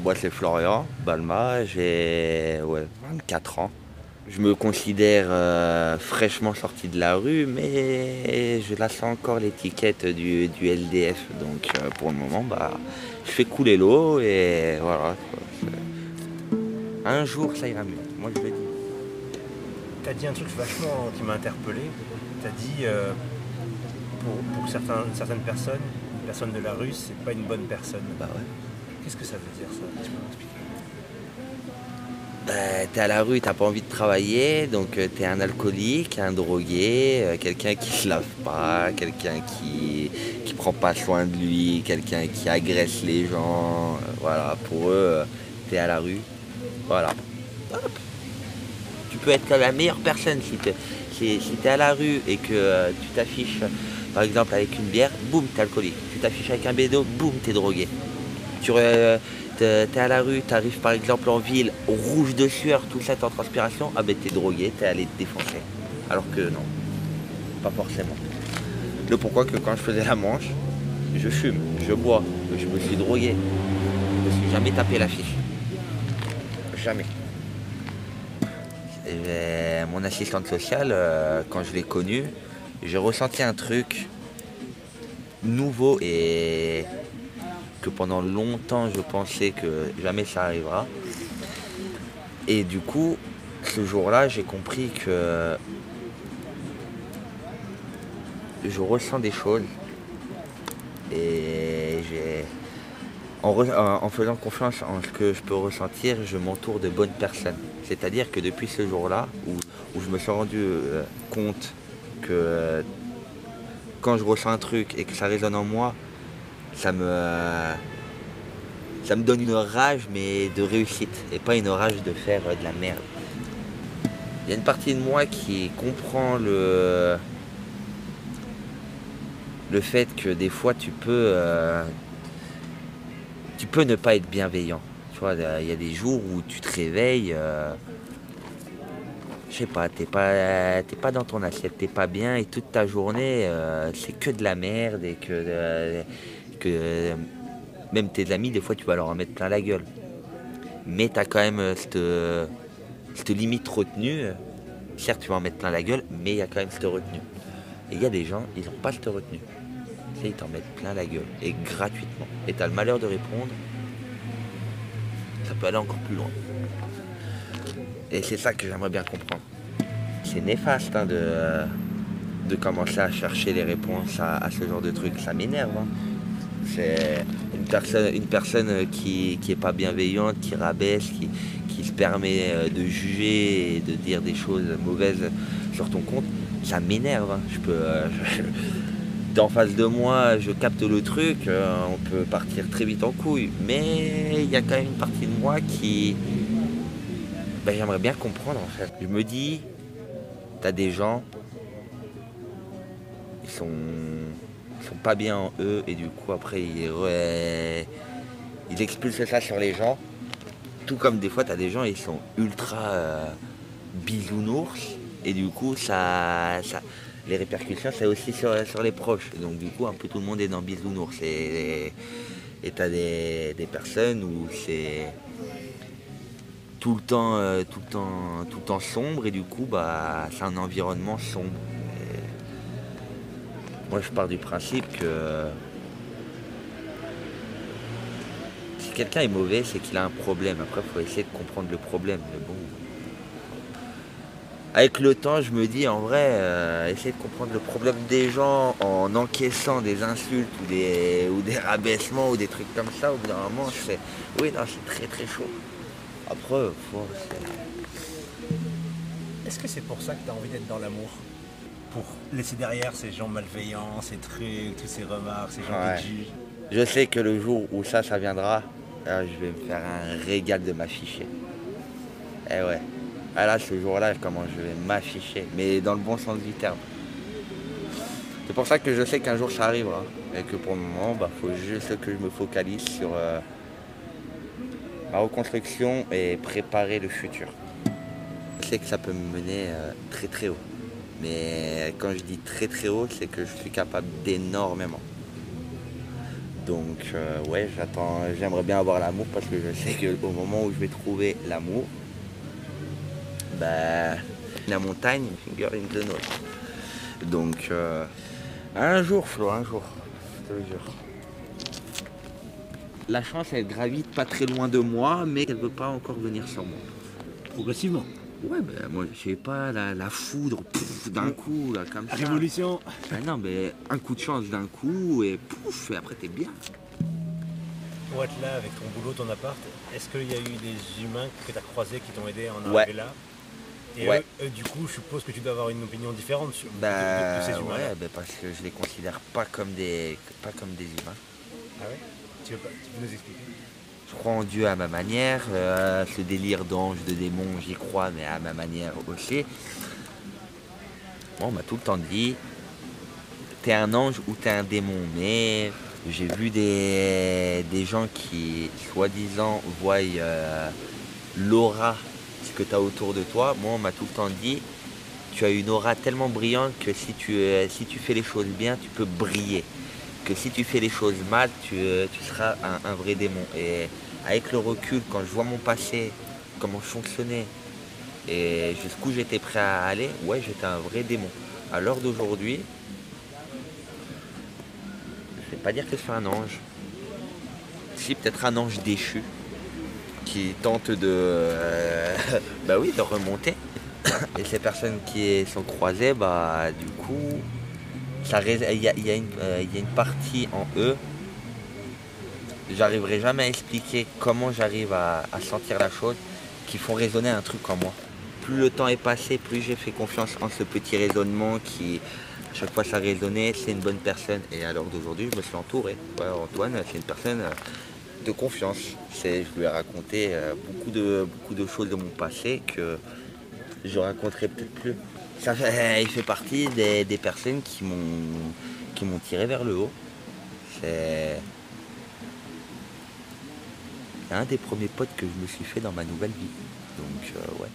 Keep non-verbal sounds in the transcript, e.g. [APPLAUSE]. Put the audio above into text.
Moi c'est Florian Balma, j'ai 24 ans. Je me considère euh, fraîchement sorti de la rue, mais je laisse encore l'étiquette du, LDF. Donc euh, pour le moment, bah, je fais couler l'eau et voilà. Un jour, ça ira mieux. Moi, je le dis. Tu as dit un truc vachement qui m'a interpellé. Tu as dit, euh, pour, certaines personnes, une personne de la rue, c'est pas une bonne personne. Bah ouais. Qu'est-ce que ça veut dire ça? Tu peux m'expliquer bah, t'es à la rue, t'as pas envie de travailler, donc euh, t'es un alcoolique, un drogué, euh, quelqu'un qui se lave pas, quelqu'un qui, qui prend pas soin de lui, quelqu'un qui agresse les gens. Euh, voilà, pour eux, t'es à la rue. Voilà. Tu peux être la meilleure personne si t'es si, à la rue et que tu t'affiches par exemple avec une bière, boum, t'es alcoolique. Tu t'affiches avec un bédo, boum, t'es drogué. Tu, t'es à la rue, t'arrives par exemple en ville, rouge de sueur, tout ça, en transpiration, ah ben t'es drogué, t'es allé te défoncer. Alors que non, pas forcément. Le pourquoi que quand je faisais la manche, je fume, je bois, je me suis drogué. Je me suis jamais tapé la fiche. Jamais. mon assistante sociale, euh, quand je l'ai connue, j'ai ressenti un truc nouveau et que pendant longtemps je pensais que jamais ça arrivera. Et du coup, ce jour-là, j'ai compris que je ressens des choses. Et j'ai. En, faisant confiance en ce que je peux ressentir, je m'entoure de bonnes personnes. C'est-à-dire que depuis ce jour-là, où, je me suis rendu euh, compte que quand je ressens un truc et que ça résonne en moi, ça me, ça me donne une rage, mais de réussite, et pas une rage de faire de la merde. Il y a une partie de moi qui comprend le, le fait que des fois tu peux, euh, tu peux ne pas être bienveillant. Tu vois, il y a des jours où tu te réveilles, euh, je sais pas, t'es pas, pas dans ton assiette, t'es pas bien, et toute ta journée, euh, c'est que de la merde et que que euh, même tes amis, des fois, tu vas leur en mettre plein la gueule. Mais tu as quand même euh, cette, limite retenue. Certes, tu vas en mettre plein la gueule, mais il y a quand même cette retenue. Et il y a des gens, ils n'ont pas cette retenue. Tu ils t'en mettent plein la gueule, et gratuitement. Et tu as le malheur de répondre, ça peut aller encore plus loin. Et c'est ça que j'aimerais bien comprendre. C'est néfaste hein, de, de commencer à chercher les réponses à, ce genre de trucs. Ça m'énerve. Hein. C'est une personne, qui n'est pas bienveillante, qui rabaisse, qui, se permet euh, de juger et de dire des choses mauvaises sur ton compte, ça m'énerve. Hein. Je peux. Euh, [LAUGHS] en face de moi, je capte le truc, euh, on peut partir très vite en couille. Mais il y a quand même une partie de moi qui. Ben, j'aimerais bien comprendre en fait. Je me dis, t'as des gens, ils sont sont pas bien en eux et du coup après ils, expulsent ça sur les gens. Tout comme des fois tu as des gens ils sont ultra euh, bisounours et du coup ça, les répercussions c'est aussi sur, les proches. donc du coup un peu tout le monde est dans bisounours et tu as des, personnes où c'est tout le temps euh, tout le temps tout le temps sombre et du coup bah c'est un environnement sombre moi, je pars du principe que si quelqu'un est mauvais, c'est qu'il a un problème. Après, il faut essayer de comprendre le problème. Mais bon. Avec le temps, je me dis en vrai, euh, essayer de comprendre le problème des gens en encaissant des insultes ou des, ou des rabaissements ou des trucs comme ça, au bout d'un moment, fais oui, non, c'est très très chaud. Après, faut. Est-ce que c'est pour ça que tu as envie d'être dans l'amour? Pour laisser derrière ces gens malveillants, ces trucs, toutes ces remarques, ces gens qui jugent. Je sais que le jour où ça, ça viendra, euh, je vais me faire un régal de m'afficher. Eh ouais. Ah là, ce jour-là, comment je vais m'afficher, mais dans le bon sens du terme. C'est pour ça que je sais qu'un jour ça arrivera. Et que pour le moment, il bah, faut juste que je me focalise sur euh, ma reconstruction et préparer le futur. Je sais que ça peut me mener euh, très très haut. Mais quand je dis très très haut, c'est que je suis capable d'énormément. Donc euh, ouais, j'attends, j'aimerais bien avoir l'amour parce que je sais qu'au moment où je vais trouver l'amour, bah, la montagne, finger in the nose. Donc euh, un jour Flo, un jour, jure. La chance elle gravite pas très loin de moi, mais elle veut pas encore venir sur moi. Progressivement. Ouais, ben moi, je sais pas, la, la foudre, d'un coup, là, comme ça. Révolution. Ah non, mais un coup de chance d'un coup, et pouf, et après t'es bien. Pour être là avec ton boulot, ton appart, est-ce qu'il y a eu des humains que tu as croisés qui t'ont aidé à en Ouais. arriver là? Et Ouais. eux, eux, du coup, je suppose que tu dois avoir une opinion différente sur de- de, Bah, de ces humains. ouais, ben parce que je les considère pas comme des, pas comme des humains. Ah ouais? Tu veux, pas, tu peux nous expliquer? Je crois en Dieu à ma manière, euh, ce délire d'ange, de démon, j'y crois, mais à ma manière aussi. Bon, on m'a tout le temps dit, t'es un ange ou t'es un démon, mais j'ai vu des, des gens qui, soi-disant, voient euh, l'aura, ce que tu as autour de toi. Moi, on m'a tout le temps dit, tu as une aura tellement brillante que si tu, euh, si tu fais les choses bien, tu peux briller. Que si tu fais les choses mal, tu, euh, seras un, vrai démon. Et avec le recul, quand je vois mon passé, comment je fonctionnais, et jusqu'où j'étais prêt à aller, ouais, j'étais un vrai démon. À l'heure d'aujourd'hui, je vais pas dire que suis un ange. Si, peut-être un ange déchu qui tente de, euh, [LAUGHS] bah oui, de remonter. Et ces personnes qui sont croisées, bah du coup, euh, il y a une partie en eux. J'arriverai jamais à expliquer comment j'arrive à, sentir la chose qui font résonner un truc en moi. Plus le temps est passé, plus j'ai fait confiance en ce petit raisonnement qui, à chaque fois ça résonnait, c'est une bonne personne. Et à l'heure d'aujourd'hui, je me suis entouré. Antoine, c'est une personne euh, de confiance. Je lui ai raconté euh, beaucoup, de, beaucoup de choses de mon passé que je raconterai peut-être plus. Ça il fait partie des, des personnes qui m'ont, qui m'ont tiré vers le haut. C'est c'est un des premiers potes que je me suis fait dans ma nouvelle vie. Donc euh, ouais.